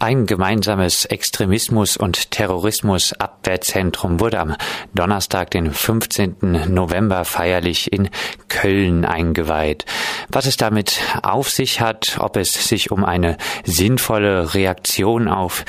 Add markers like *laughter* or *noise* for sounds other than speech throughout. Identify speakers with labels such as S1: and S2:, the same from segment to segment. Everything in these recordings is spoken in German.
S1: Ein gemeinsames Extremismus- und Terrorismusabwehrzentrum wurde am Donnerstag, den 15. November, feierlich in Köln eingeweiht. Was es damit auf sich hat, ob es sich um eine sinnvolle Reaktion auf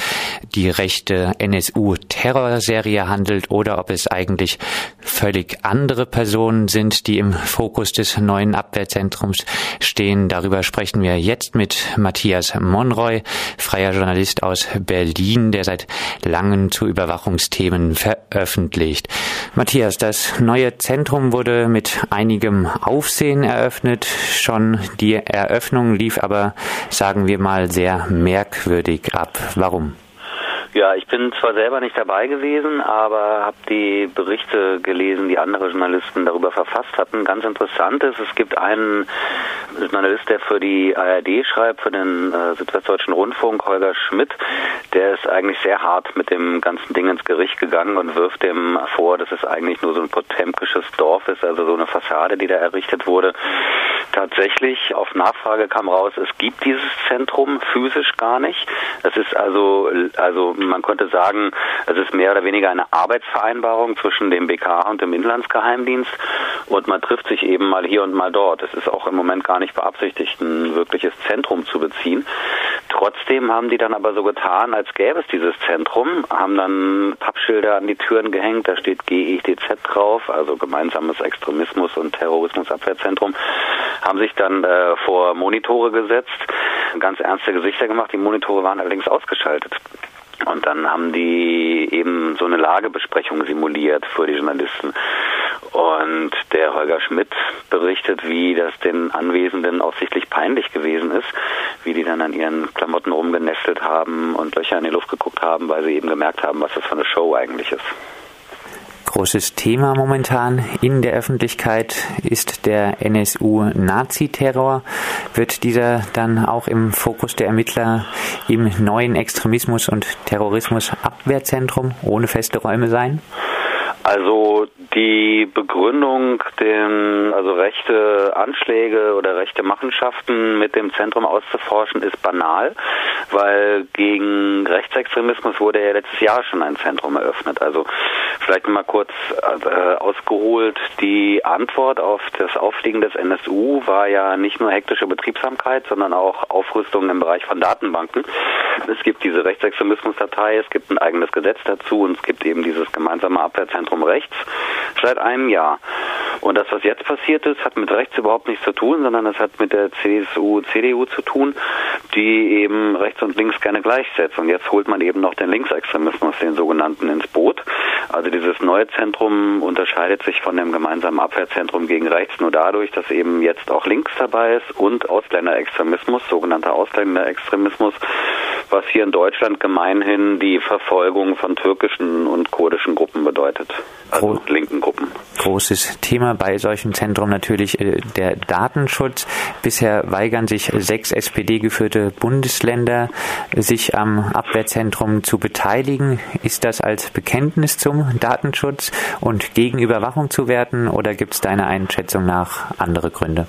S1: die rechte NSU-Terrorserie handelt oder ob es eigentlich völlig andere Personen sind, die im Fokus des neuen Abwehrzentrums stehen. Darüber sprechen wir jetzt mit Matthias Monroy, freier Journalist Journalist aus Berlin, der seit langem zu Überwachungsthemen veröffentlicht. Matthias, das neue Zentrum wurde mit einigem Aufsehen eröffnet. Schon die Eröffnung lief aber, sagen wir mal, sehr merkwürdig ab. Warum?
S2: Ja, ich bin zwar selber nicht dabei gewesen, aber habe die Berichte gelesen, die andere Journalisten darüber verfasst hatten. Ganz interessant ist, es gibt einen Journalist, der für die ARD schreibt, für den äh, Südwestdeutschen Rundfunk, Holger Schmidt, der ist eigentlich sehr hart mit dem ganzen Ding ins Gericht gegangen und wirft dem vor, dass es eigentlich nur so ein potemkisches Dorf ist, also so eine Fassade, die da errichtet wurde. Tatsächlich, auf Nachfrage kam raus, es gibt dieses Zentrum physisch gar nicht. Es ist also, also man könnte sagen, es ist mehr oder weniger eine Arbeitsvereinbarung zwischen dem BKA und dem Inlandsgeheimdienst und man trifft sich eben mal hier und mal dort. Es ist auch im Moment gar nicht beabsichtigt, ein wirkliches Zentrum zu beziehen. Trotzdem haben die dann aber so getan, als gäbe es dieses Zentrum, haben dann Pappschilder an die Türen gehängt, da steht GETZ drauf, also gemeinsames Extremismus- und Terrorismusabwehrzentrum, haben sich dann äh, vor Monitore gesetzt, ganz ernste Gesichter gemacht, die Monitore waren allerdings ausgeschaltet. Und dann haben die eben so eine Lagebesprechung simuliert für die Journalisten. Und der Holger Schmidt berichtet, wie das den Anwesenden offensichtlich peinlich gewesen ist, wie die dann an ihren Klamotten rumgenestelt haben und Löcher in die Luft geguckt haben, weil sie eben gemerkt haben, was das für eine Show eigentlich ist.
S1: Großes Thema momentan in der Öffentlichkeit ist der NSU-Nazi-Terror. Wird dieser dann auch im Fokus der Ermittler im neuen Extremismus- und Terrorismus-Abwehrzentrum ohne feste Räume sein?
S2: Also die Begründung, den, also rechte Anschläge oder rechte Machenschaften mit dem Zentrum auszuforschen, ist banal, weil gegen Rechtsextremismus wurde ja letztes Jahr schon ein Zentrum eröffnet. Also vielleicht mal kurz äh, ausgeholt, die Antwort auf das Auffliegen des NSU war ja nicht nur hektische Betriebsamkeit, sondern auch Aufrüstung im Bereich von Datenbanken. Es gibt diese Rechtsextremismusdatei, es gibt ein eigenes Gesetz dazu und es gibt eben dieses gemeinsame Abwehrzentrum rechts seit einem Jahr. Und das, was jetzt passiert ist, hat mit rechts überhaupt nichts zu tun, sondern es hat mit der CSU, CDU zu tun, die eben rechts und links gerne gleichsetzt. Und jetzt holt man eben noch den Linksextremismus, den sogenannten, ins Boot. Also dieses neue Zentrum unterscheidet sich von dem gemeinsamen Abwehrzentrum gegen rechts nur dadurch, dass eben jetzt auch links dabei ist und Ausländerextremismus, sogenannter Ausländerextremismus, was hier in Deutschland gemeinhin die Verfolgung von türkischen und kurdischen Gruppen bedeutet, also Gro linken Gruppen.
S1: Großes Thema bei solchen Zentren natürlich äh, der Datenschutz. Bisher weigern sich sechs SPD-geführte Bundesländer, sich am Abwehrzentrum zu beteiligen. Ist das als Bekenntnis zum Datenschutz und gegen Überwachung zu werten oder gibt es deiner Einschätzung nach andere Gründe?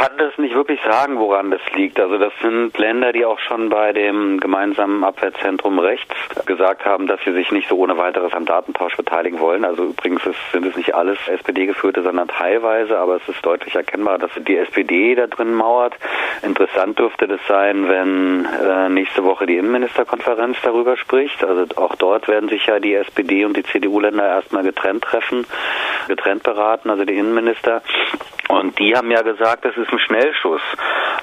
S2: Kann das nicht wirklich sagen, woran das liegt. Also das sind Länder, die auch schon bei dem gemeinsamen Abwehrzentrum rechts gesagt haben, dass sie sich nicht so ohne weiteres am Datentausch beteiligen wollen. Also übrigens ist, sind es nicht alles SPD-geführte, sondern teilweise, aber es ist deutlich erkennbar, dass die SPD da drin mauert. Interessant dürfte das sein, wenn äh, nächste Woche die Innenministerkonferenz darüber spricht. Also auch dort werden sich ja die SPD und die CDU-Länder erstmal getrennt treffen, getrennt beraten, also die Innenminister. Und die haben ja gesagt, das ist ein Schnellschuss.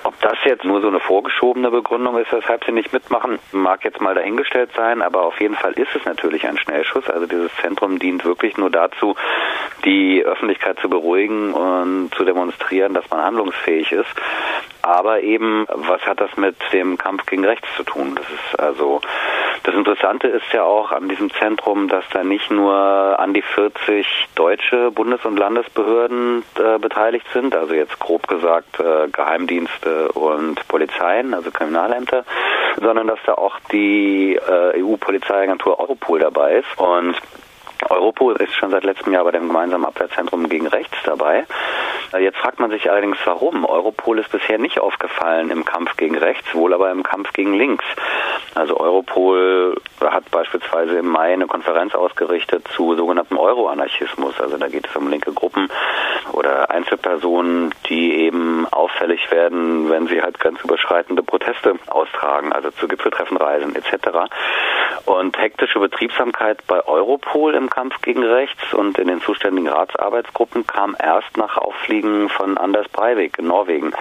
S2: Ob das jetzt nur so eine vorgeschobene Begründung ist, weshalb sie nicht mitmachen, mag jetzt mal dahingestellt sein, aber auf jeden Fall ist es natürlich ein Schnellschuss. Also dieses Zentrum dient wirklich nur dazu, die Öffentlichkeit zu beruhigen und zu demonstrieren, dass man handlungsfähig ist. Aber eben, was hat das mit dem Kampf gegen Rechts zu tun? Das ist also, das Interessante ist ja auch an diesem Zentrum, dass da nicht nur an die 40 deutsche Bundes- und Landesbehörden äh, beteiligt sind, also jetzt grob gesagt äh, Geheimdienste und Polizeien, also Kriminalämter, sondern dass da auch die äh, EU-Polizeiagentur Europol dabei ist und Europol ist schon seit letztem Jahr bei dem gemeinsamen Abwehrzentrum gegen Rechts dabei. Jetzt fragt man sich allerdings, warum. Europol ist bisher nicht aufgefallen im Kampf gegen rechts, wohl aber im Kampf gegen links. Also Europol hat beispielsweise im Mai eine Konferenz ausgerichtet zu sogenanntem Euroanarchismus. Also da geht es um linke Gruppen oder Einzelpersonen, die eben auffällig werden, wenn sie halt grenzüberschreitende Proteste austragen, also zu Gipfeltreffen reisen etc. Und hektische Betriebsamkeit bei Europol im Kampf gegen rechts und in den zuständigen Ratsarbeitsgruppen kam erst nach Auffliegen von Anders Breivik in Norwegen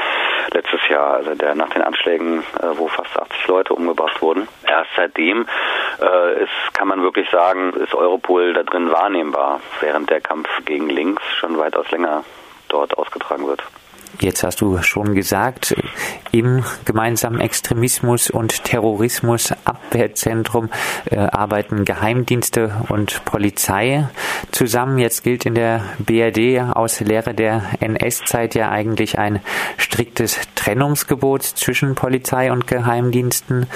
S2: letztes Jahr, also der nach den Anschlägen, äh, wo fast 80 Leute umgebracht wurden. Erst seitdem äh, ist, kann man wirklich sagen, ist Europol da drin wahrnehmbar, während der Kampf gegen links schon weitaus länger dort ausgetragen wird.
S1: Jetzt hast du schon gesagt, im gemeinsamen Extremismus und Terrorismus Abwehrzentrum äh, arbeiten Geheimdienste und Polizei zusammen. Jetzt gilt in der BRD aus Lehre der NS-Zeit ja eigentlich ein striktes Trennungsgebot zwischen Polizei und Geheimdiensten.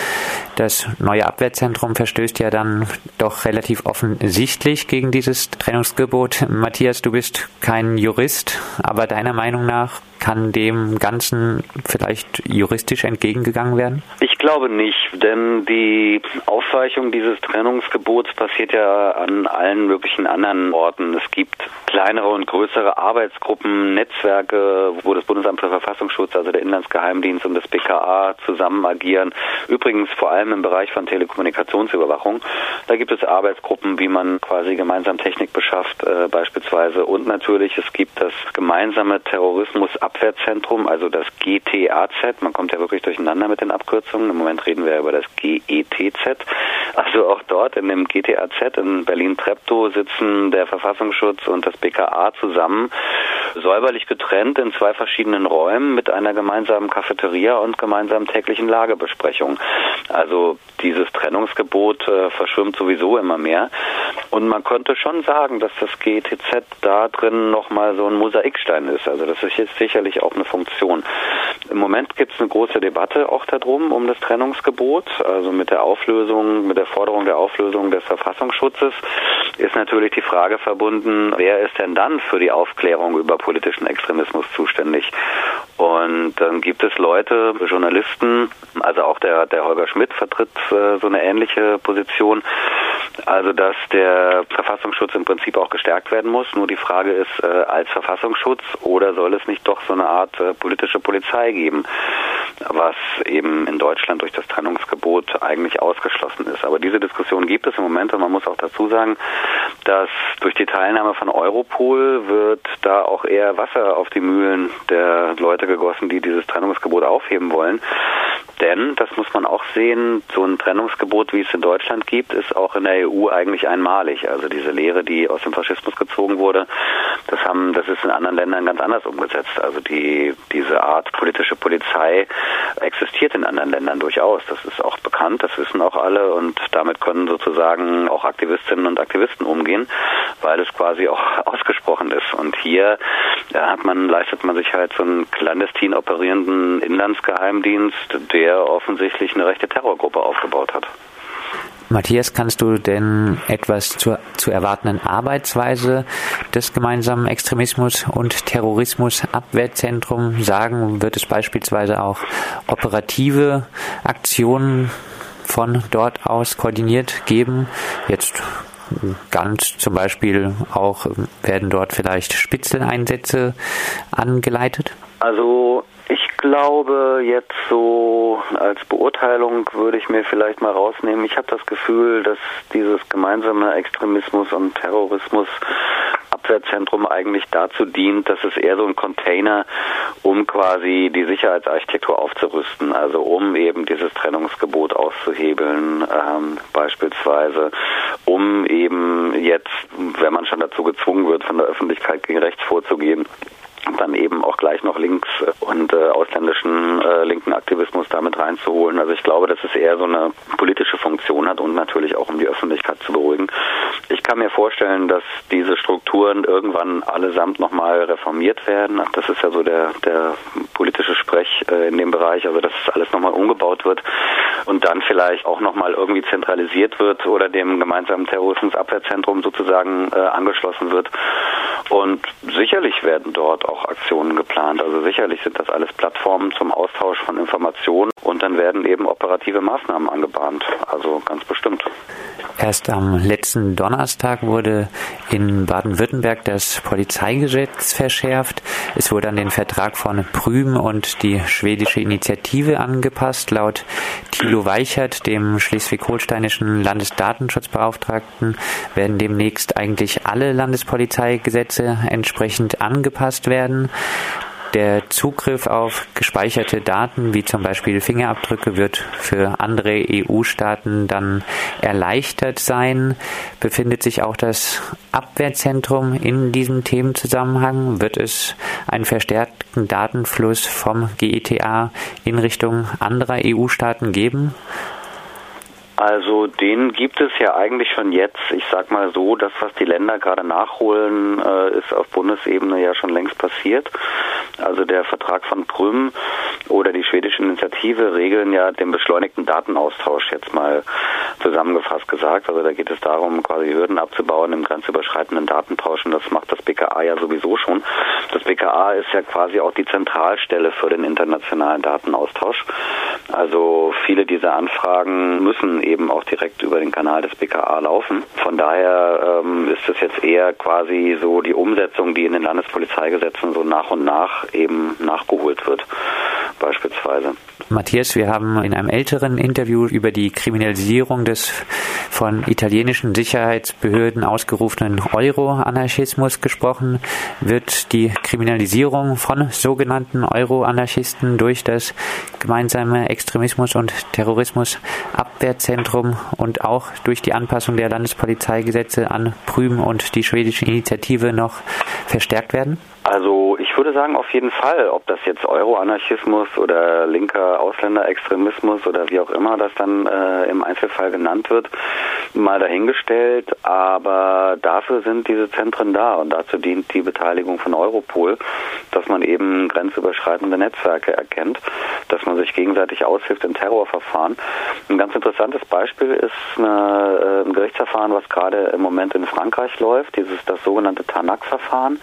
S1: Das neue Abwehrzentrum verstößt ja dann doch relativ offensichtlich gegen dieses Trennungsgebot. Matthias, du bist kein Jurist, aber deiner Meinung nach kann dem Ganzen vielleicht juristisch entgegengegangen werden?
S2: Ich glaube nicht, denn die Aufweichung dieses Trennungsgebots passiert ja an allen möglichen anderen Orten. Es gibt kleinere und größere Arbeitsgruppen, Netzwerke, wo das Bundesamt für Verfassungsschutz, also der Inlandsgeheimdienst und das BKA zusammen agieren. Übrigens vor allem im Bereich von Telekommunikationsüberwachung. Da gibt es Arbeitsgruppen, wie man quasi gemeinsam Technik beschafft, äh, beispielsweise. Und natürlich, es gibt das gemeinsame Terrorismusabwehrzentrum, also das GTAZ. Man kommt ja wirklich durcheinander mit den Abkürzungen. Im Moment reden wir über das GETZ. Also auch dort in dem GTAZ in Berlin-Treptow sitzen der Verfassungsschutz und das BKA zusammen, säuberlich getrennt in zwei verschiedenen Räumen mit einer gemeinsamen Cafeteria und gemeinsamen täglichen Lagebesprechung. Also dieses Trennungsgebot äh, verschwimmt sowieso immer mehr. Und man könnte schon sagen, dass das GTZ da drin nochmal so ein Mosaikstein ist. Also das ist jetzt sicherlich auch eine Funktion. Im Moment gibt es eine große Debatte auch darum, um das Trennungsgebot, also mit der Auflösung, mit der Forderung der Auflösung des Verfassungsschutzes, ist natürlich die Frage verbunden, wer ist denn dann für die Aufklärung über politischen Extremismus zuständig? Und dann gibt es Leute, Journalisten, also auch der, der Holger Schmidt vertritt äh, so eine ähnliche Position, also dass der Verfassungsschutz im Prinzip auch gestärkt werden muss. Nur die Frage ist, äh, als Verfassungsschutz oder soll es nicht doch so eine Art äh, politische Polizei geben, was eben in Deutschland durch das Trennungsgebot eigentlich ausgeschlossen ist. Aber diese Diskussion gibt es im Moment und man muss auch dazu sagen, dass durch die Teilnahme von Europol wird da auch eher Wasser auf die Mühlen der Leute gegossen, die dieses Trennungsgebot aufheben wollen. Denn, das muss man auch sehen, so ein Trennungsgebot, wie es in Deutschland gibt, ist auch in der EU eigentlich einmalig. Also diese Lehre, die aus dem Faschismus gezogen wurde, das haben, das ist in anderen Ländern ganz anders umgesetzt. Also die, diese Art politische Polizei existiert in anderen Ländern durchaus. Das ist auch bekannt, das wissen auch alle und damit können sozusagen auch Aktivistinnen und Aktivisten umgehen, weil es quasi auch *laughs* ausgesprochen ist. Und hier ja, hat man, leistet man sich halt so einen clandestin operierenden Inlandsgeheimdienst, der offensichtlich eine rechte Terrorgruppe aufgebaut hat.
S1: Matthias, kannst du denn etwas zur zu erwartenden Arbeitsweise des gemeinsamen Extremismus und Terrorismus Abwehrzentrum sagen? Wird es beispielsweise auch operative Aktionen von dort aus koordiniert geben? Jetzt ganz zum Beispiel auch werden dort vielleicht Spitzeleinsätze angeleitet?
S2: Also glaube, jetzt so als Beurteilung würde ich mir vielleicht mal rausnehmen, ich habe das Gefühl, dass dieses gemeinsame Extremismus und Terrorismus Abwehrzentrum eigentlich dazu dient, dass es eher so ein Container, um quasi die Sicherheitsarchitektur aufzurüsten, also um eben dieses Trennungsgebot auszuhebeln, ähm, beispielsweise, um eben jetzt, wenn man schon dazu gezwungen wird, von der Öffentlichkeit gegen rechts vorzugehen, dann eben auch gleich noch links und äh, ausländischen äh, linken Aktivismus damit reinzuholen. Also ich glaube, dass es eher so eine politische Funktion hat und natürlich auch um die Öffentlichkeit zu beruhigen. Ich kann mir vorstellen, dass diese Strukturen irgendwann allesamt nochmal reformiert werden. Das ist ja so der, der politische politische Sprech äh, in dem Bereich, also dass alles nochmal umgebaut wird und dann vielleicht auch nochmal irgendwie zentralisiert wird oder dem gemeinsamen Terrorismusabwehrzentrum sozusagen äh, angeschlossen wird. Und sicherlich werden dort auch Aktionen geplant. Also sicherlich sind das alles Plattformen zum Austausch von Informationen und dann werden eben operative Maßnahmen angebahnt. Also ganz bestimmt.
S1: Erst am letzten Donnerstag wurde in Baden-Württemberg das Polizeigesetz verschärft. Es wurde an den Vertrag von Prüm und die schwedische Initiative angepasst. Laut Thilo Weichert, dem schleswig-holsteinischen Landesdatenschutzbeauftragten, werden demnächst eigentlich alle Landespolizeigesetze entsprechend angepasst werden. Der Zugriff auf gespeicherte Daten, wie zum Beispiel Fingerabdrücke, wird für andere EU-Staaten dann erleichtert sein. Befindet sich auch das Abwehrzentrum in diesem Themenzusammenhang? Wird es einen verstärkten Datenfluss vom GETA in Richtung anderer EU-Staaten geben?
S2: Also den gibt es ja eigentlich schon jetzt. Ich sag mal so, das, was die Länder gerade nachholen, äh, ist auf Bundesebene ja schon längst passiert. Also der Vertrag von Prüm oder die schwedische Initiative regeln ja den beschleunigten Datenaustausch jetzt mal zusammengefasst gesagt. Also da geht es darum, quasi Hürden abzubauen im grenzüberschreitenden Datentausch und das macht das BKA ja sowieso schon. Das BKA ist ja quasi auch die Zentralstelle für den internationalen Datenaustausch. Also viele dieser Anfragen müssen eben auch direkt über den Kanal des BKA laufen. Von daher ähm, ist es jetzt eher quasi so die Umsetzung, die in den Landespolizeigesetzen so nach und nach eben nachgeholt wird, beispielsweise.
S1: Matthias, wir haben in einem älteren Interview über die Kriminalisierung des von italienischen Sicherheitsbehörden ausgerufenen Euro-Anarchismus gesprochen. Wird die Kriminalisierung von sogenannten Euro-Anarchisten durch das gemeinsame Extremismus- und Terrorismusabwehrzentrum und auch durch die Anpassung der Landespolizeigesetze an Prüm und die schwedische Initiative noch verstärkt werden?
S2: Also ich würde sagen auf jeden Fall, ob das jetzt Euro-Anarchismus oder linker Ausländerextremismus oder wie auch immer das dann äh, im Einzelfall genannt wird, mal dahingestellt. Aber dafür sind diese Zentren da und dazu dient die Beteiligung von Europol, dass man eben grenzüberschreitende Netzwerke erkennt, dass man sich gegenseitig aushilft in Terrorverfahren. Ein ganz interessantes Beispiel ist eine, äh, ein Gerichtsverfahren, was gerade im Moment in Frankreich läuft, dieses das sogenannte Tarnac-Verfahren.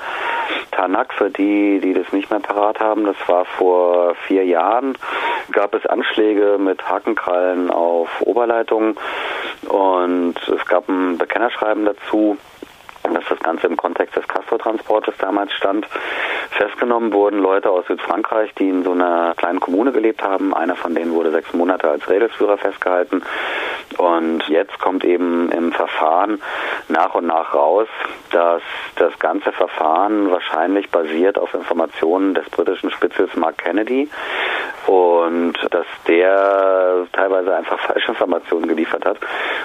S2: Tarnac, für die, die das nicht mehr parat haben, das war vor vier Jahren, gab es Anschläge mit Hakenkrallen auf Oberleitungen und es gab ein Bekennerschreiben dazu dass das Ganze im Kontext des Castor-Transportes damals stand. Festgenommen wurden Leute aus Südfrankreich, die in so einer kleinen Kommune gelebt haben. Einer von denen wurde sechs Monate als Rädelsführer festgehalten. Und jetzt kommt eben im Verfahren nach und nach raus, dass das ganze Verfahren wahrscheinlich basiert auf Informationen des britischen Spitzels Mark Kennedy und dass der teilweise einfach falsche Informationen geliefert hat.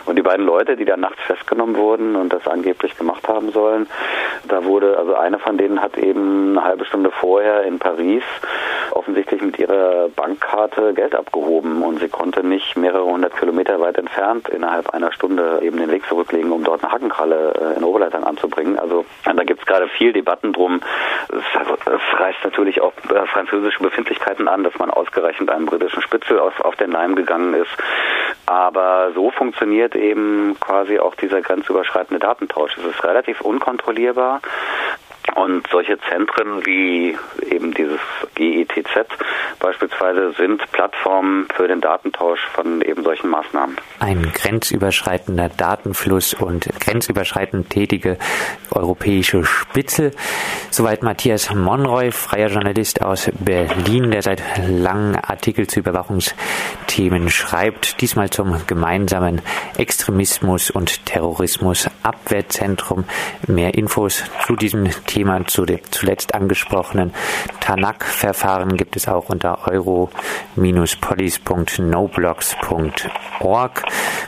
S2: Und die beiden Leute, die dann nachts festgenommen wurden und das angeblich gemacht haben sollen, da wurde, also eine von denen hat eben eine halbe Stunde vorher in Paris offensichtlich mit ihrer Bankkarte Geld abgehoben und sie konnte nicht mehrere hundert Kilometer weit entfernt innerhalb einer Stunde eben den Weg zurücklegen, um dort eine Hackenkralle äh, in Oberleitern anzubringen. Also da gibt es gerade viel Debatten drum. Es reißt natürlich auch äh, französische Befindlichkeiten an, dass man ausgerechnet einem britischen Spitzel auf, auf den Leim gegangen ist. Aber so funktioniert eben quasi auch dieser grenzüberschreitende Datentausch. Es ist relativ unkontrollierbar. Und solche Zentren wie eben dieses GETZ beispielsweise sind Plattformen für den Datentausch von eben solchen Maßnahmen.
S1: Ein grenzüberschreitender Datenfluss und grenzüberschreitend tätige europäische Spitze. Soweit Matthias Monroy, freier Journalist aus Berlin, der seit langem Artikel zu Überwachungsthemen schreibt. Diesmal zum gemeinsamen Extremismus und Terrorismus Abwehrzentrum. Mehr Infos zu diesem Thema, zu dem zuletzt angesprochenen TANAC-Verfahren gibt es auch unter euro-police.noblogs.org.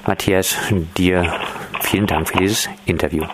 S1: Matthias, dir vielen Dank für dieses Interview.